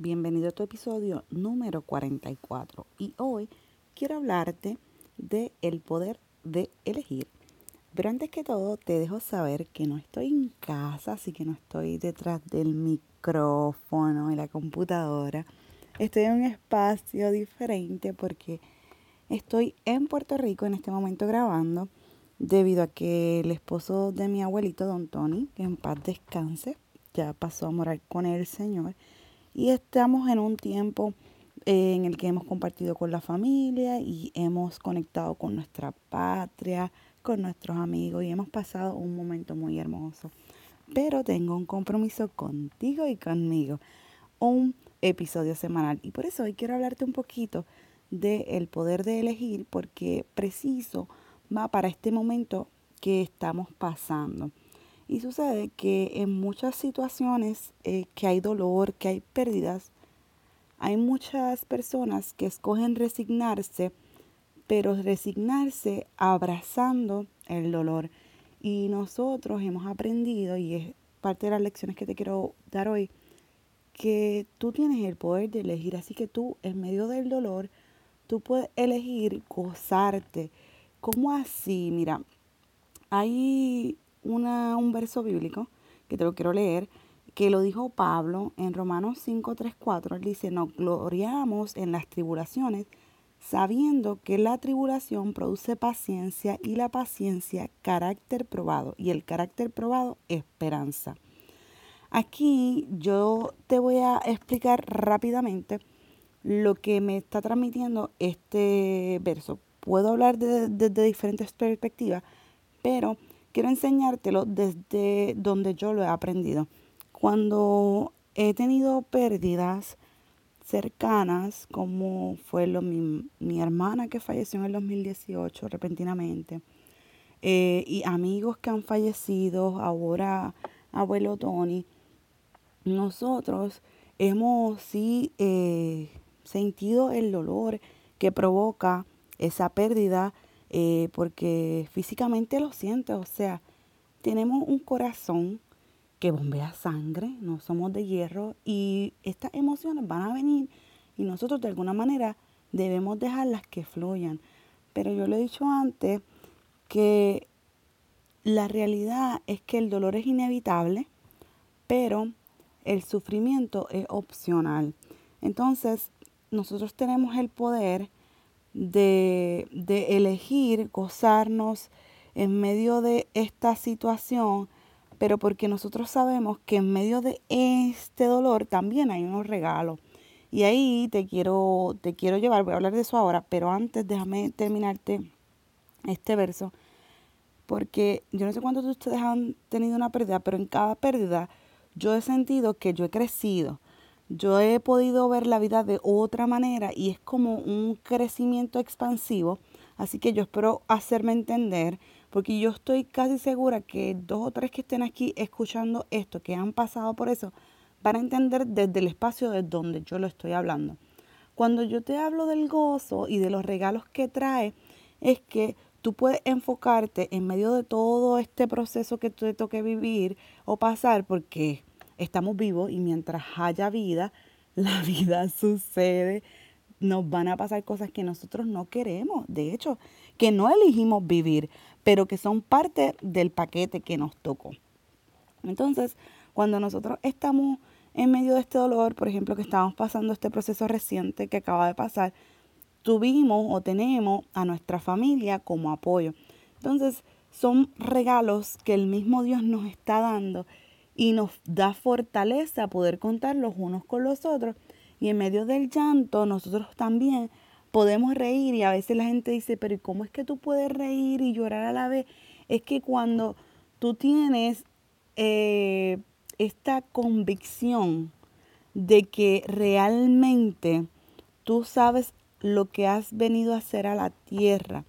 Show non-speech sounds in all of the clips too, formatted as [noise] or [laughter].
bienvenido a tu episodio número 44 y hoy quiero hablarte de el poder de elegir. Pero antes que todo te dejo saber que no estoy en casa, así que no estoy detrás del micrófono y la computadora. Estoy en un espacio diferente porque estoy en Puerto Rico en este momento grabando debido a que el esposo de mi abuelito, don Tony, que en paz descanse, ya pasó a morar con el Señor. Y estamos en un tiempo eh, en el que hemos compartido con la familia y hemos conectado con nuestra patria, con nuestros amigos y hemos pasado un momento muy hermoso. Pero tengo un compromiso contigo y conmigo, un episodio semanal. Y por eso hoy quiero hablarte un poquito del el poder de elegir porque preciso va para este momento que estamos pasando. Y sucede que en muchas situaciones eh, que hay dolor, que hay pérdidas, hay muchas personas que escogen resignarse, pero resignarse abrazando el dolor. Y nosotros hemos aprendido, y es parte de las lecciones que te quiero dar hoy, que tú tienes el poder de elegir. Así que tú, en medio del dolor, tú puedes elegir gozarte. ¿Cómo así? Mira, hay una, un verso bíblico que te lo quiero leer, que lo dijo Pablo en Romanos 5, 3, 4. Él dice, nos gloriamos en las tribulaciones, sabiendo que la tribulación produce paciencia y la paciencia carácter probado y el carácter probado esperanza. Aquí yo te voy a explicar rápidamente lo que me está transmitiendo este verso. Puedo hablar desde de, diferentes perspectivas, pero quiero enseñártelo desde donde yo lo he aprendido. Cuando he tenido pérdidas cercanas, como fue lo, mi, mi hermana que falleció en el 2018 repentinamente, eh, y amigos que han fallecido, ahora abuelo Tony, nosotros hemos sí eh, sentido el dolor que provoca esa pérdida eh, porque físicamente lo sientes, o sea, tenemos un corazón que bombea sangre, no somos de hierro y estas emociones van a venir y nosotros de alguna manera debemos dejarlas que fluyan. Pero yo le he dicho antes que la realidad es que el dolor es inevitable, pero el sufrimiento es opcional. Entonces, nosotros tenemos el poder de, de elegir gozarnos en medio de esta situación, pero porque nosotros sabemos que en medio de este dolor también hay unos regalos. Y ahí te quiero, te quiero llevar, voy a hablar de eso ahora, pero antes déjame terminarte este verso, porque yo no sé cuántos de ustedes han tenido una pérdida, pero en cada pérdida yo he sentido que yo he crecido yo he podido ver la vida de otra manera y es como un crecimiento expansivo. Así que yo espero hacerme entender, porque yo estoy casi segura que dos o tres que estén aquí escuchando esto, que han pasado por eso, van a entender desde el espacio de donde yo lo estoy hablando. Cuando yo te hablo del gozo y de los regalos que trae, es que tú puedes enfocarte en medio de todo este proceso que te toque vivir o pasar, porque estamos vivos y mientras haya vida, [laughs] la vida sucede. Nos van a pasar cosas que nosotros no queremos, de hecho, que no elegimos vivir, pero que son parte del paquete que nos tocó. Entonces, cuando nosotros estamos en medio de este dolor, por ejemplo, que estamos pasando este proceso reciente que acaba de pasar, tuvimos o tenemos a nuestra familia como apoyo. Entonces, son regalos que el mismo Dios nos está dando y nos da fortaleza poder contar los unos con los otros. Y en medio del llanto nosotros también podemos reír y a veces la gente dice, pero ¿cómo es que tú puedes reír y llorar a la vez? Es que cuando tú tienes eh, esta convicción de que realmente tú sabes lo que has venido a hacer a la tierra,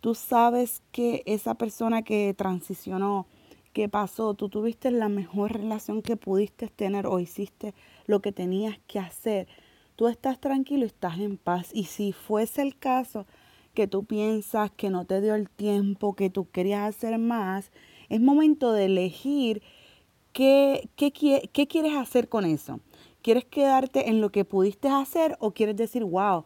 tú sabes que esa persona que transicionó, ¿Qué pasó, tú tuviste la mejor relación que pudiste tener o hiciste lo que tenías que hacer. Tú estás tranquilo estás en paz. Y si fuese el caso que tú piensas que no te dio el tiempo, que tú querías hacer más, es momento de elegir ¿qué, qué, qué quieres hacer con eso? ¿Quieres quedarte en lo que pudiste hacer o quieres decir, wow,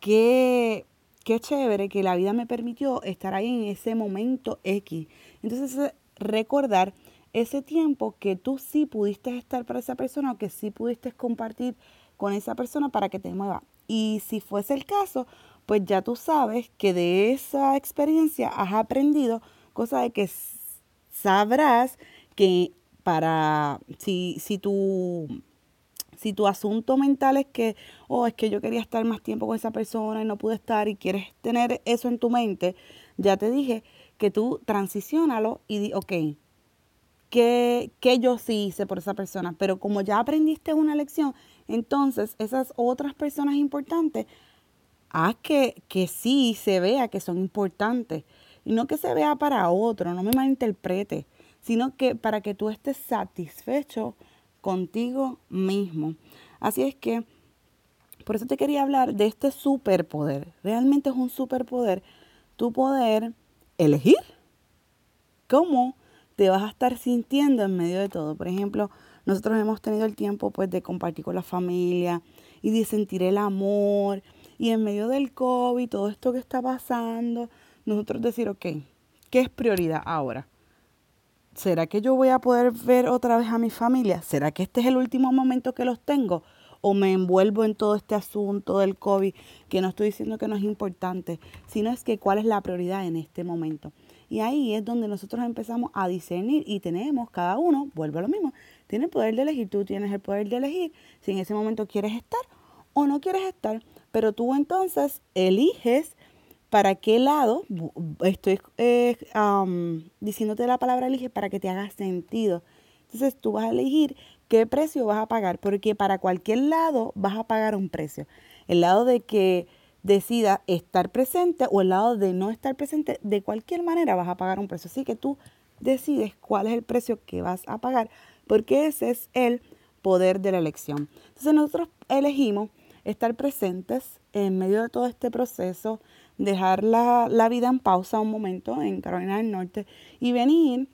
qué, qué chévere que la vida me permitió estar ahí en ese momento X? Entonces, recordar ese tiempo que tú sí pudiste estar para esa persona o que sí pudiste compartir con esa persona para que te mueva. Y si fuese el caso, pues ya tú sabes que de esa experiencia has aprendido cosa de que sabrás que para si, si tu si tu asunto mental es que, oh, es que yo quería estar más tiempo con esa persona y no pude estar y quieres tener eso en tu mente, ya te dije que tú transicionalo y di, ok, ¿qué, ¿qué yo sí hice por esa persona? Pero como ya aprendiste una lección, entonces esas otras personas importantes, haz que, que sí se vea que son importantes. Y no que se vea para otro, no me malinterprete, sino que para que tú estés satisfecho contigo mismo. Así es que, por eso te quería hablar de este superpoder. Realmente es un superpoder tu poder elegir cómo te vas a estar sintiendo en medio de todo. Por ejemplo, nosotros hemos tenido el tiempo pues de compartir con la familia y de sentir el amor y en medio del COVID, todo esto que está pasando, nosotros decir, ok, ¿qué es prioridad ahora? ¿Será que yo voy a poder ver otra vez a mi familia? ¿Será que este es el último momento que los tengo? ¿O me envuelvo en todo este asunto del COVID? Que no estoy diciendo que no es importante, sino es que cuál es la prioridad en este momento. Y ahí es donde nosotros empezamos a discernir y tenemos, cada uno, vuelve a lo mismo, tiene el poder de elegir, tú tienes el poder de elegir si en ese momento quieres estar o no quieres estar, pero tú entonces eliges para qué lado, estoy eh, diciéndote la palabra elige para que te haga sentido. Entonces tú vas a elegir qué precio vas a pagar, porque para cualquier lado vas a pagar un precio. El lado de que decida estar presente o el lado de no estar presente, de cualquier manera vas a pagar un precio. Así que tú decides cuál es el precio que vas a pagar, porque ese es el poder de la elección. Entonces nosotros elegimos estar presentes en medio de todo este proceso, dejar la, la vida en pausa un momento en Carolina del Norte y venir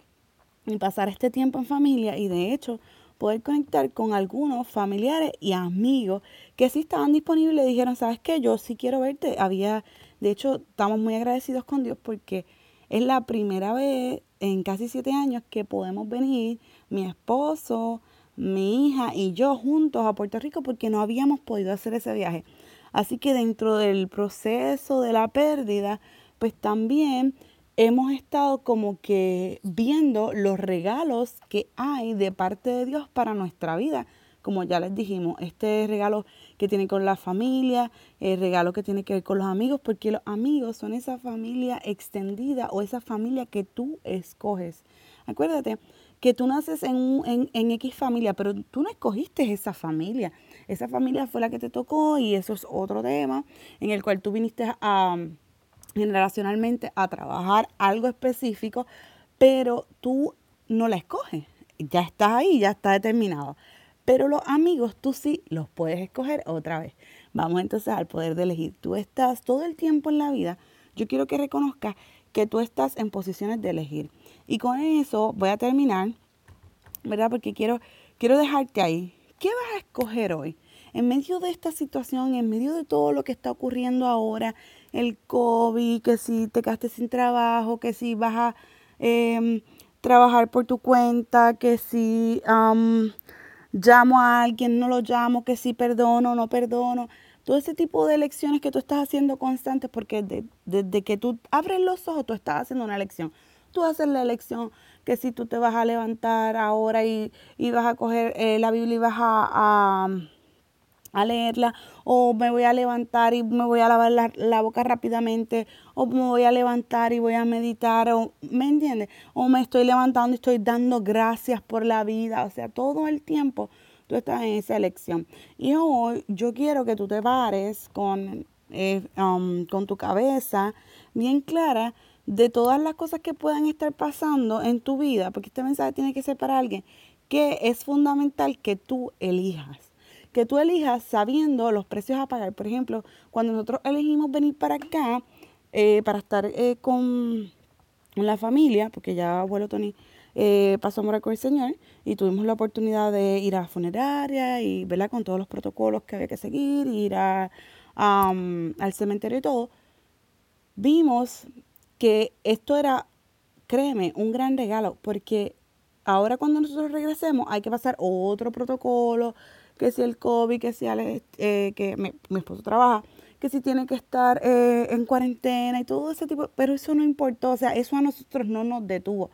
y pasar este tiempo en familia y de hecho poder conectar con algunos familiares y amigos que sí estaban disponibles dijeron, ¿sabes qué? Yo sí quiero verte. Había, de hecho, estamos muy agradecidos con Dios porque es la primera vez en casi siete años que podemos venir, mi esposo, mi hija y yo juntos a Puerto Rico porque no habíamos podido hacer ese viaje. Así que dentro del proceso de la pérdida, pues también hemos estado como que viendo los regalos que hay de parte de Dios para nuestra vida. Como ya les dijimos, este regalo que tiene con la familia, el regalo que tiene que ver con los amigos, porque los amigos son esa familia extendida o esa familia que tú escoges. Acuérdate que tú naces en, en, en X familia, pero tú no escogiste esa familia. Esa familia fue la que te tocó y eso es otro tema en el cual tú viniste a generacionalmente a trabajar algo específico, pero tú no la escoges. Ya estás ahí, ya está determinado. Pero los amigos tú sí los puedes escoger otra vez. Vamos entonces al poder de elegir. Tú estás todo el tiempo en la vida. Yo quiero que reconozcas que tú estás en posiciones de elegir. Y con eso voy a terminar, ¿verdad? Porque quiero, quiero dejarte ahí. ¿Qué vas a escoger hoy? En medio de esta situación, en medio de todo lo que está ocurriendo ahora, el COVID, que si te quedaste sin trabajo, que si vas a em, trabajar por tu cuenta, que si llamo a alguien, no lo llamo, que si perdono, no perdono. Todo ese tipo de elecciones que tú estás haciendo constantes, porque desde que tú abres los ojos, tú estás haciendo una elección. Tú haces la elección que si tú te vas a levantar ahora y, vas a coger eh, la Biblia y vas a, leerla, o me voy a levantar y me voy a lavar la, la, boca rápidamente, o me voy a levantar y voy a meditar, o, ¿me entiendes? O me estoy levantando y estoy dando gracias por la vida, o sea, todo el tiempo tú estás en esa elección. Y hoy yo quiero que tú te pares con, eh, um, con tu cabeza bien clara de todas las cosas que puedan estar pasando en tu vida, porque este mensaje tiene que ser para alguien, que es fundamental que tú elijas. Que tú elijas sabiendo los precios a pagar. Por ejemplo, cuando nosotros elegimos venir para acá, eh, para estar eh, con la familia, porque ya abuelo Tony eh, pasó a morar con el Señor y tuvimos la oportunidad de ir a funeraria y con todos los protocolos que había que seguir, ir a, al cementerio y todo, vimos que esto era, créeme, un gran regalo, porque ahora cuando nosotros regresemos hay que pasar otro protocolo, que si el COVID, que si eh, que mi, esposo trabaja, que si tiene que estar eh, en cuarentena y todo ese tipo, pero eso no importó, o sea, eso a nosotros no nos detuvo,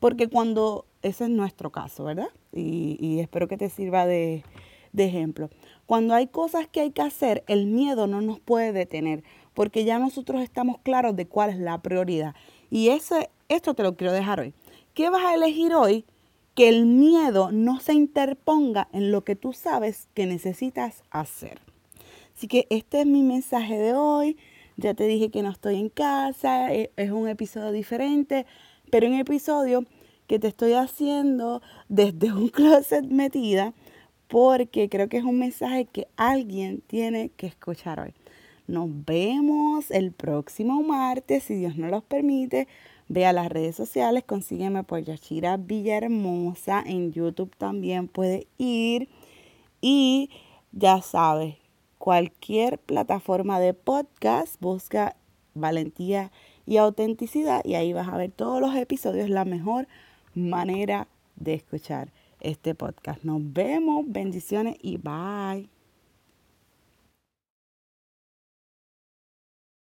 porque cuando, ese es nuestro caso, ¿verdad? Y, espero que te sirva de, de ejemplo. Cuando hay cosas que hay que hacer, el miedo no nos puede detener, porque ya nosotros estamos claros de cuál es la prioridad. Y ese, esto te lo quiero dejar hoy. ¿Qué vas a elegir hoy que el miedo no se interponga en lo que tú sabes que necesitas hacer. Así que este es mi mensaje de hoy. Ya te dije que no estoy en casa, e, es un episodio diferente, pero un episodio que te estoy haciendo desde un [laughs] closet metida porque creo que es un mensaje que alguien tiene que escuchar hoy. Nos vemos el próximo martes, si Dios nos lo permite, Ve a las redes sociales, consígueme por Yashira Villahermosa. En YouTube también puede ir. Y ya sabes, cualquier plataforma de podcast, busca valentía y autenticidad y ahí vas a ver todos los episodios, la mejor manera de escuchar este podcast. Nos vemos, bendiciones y bye.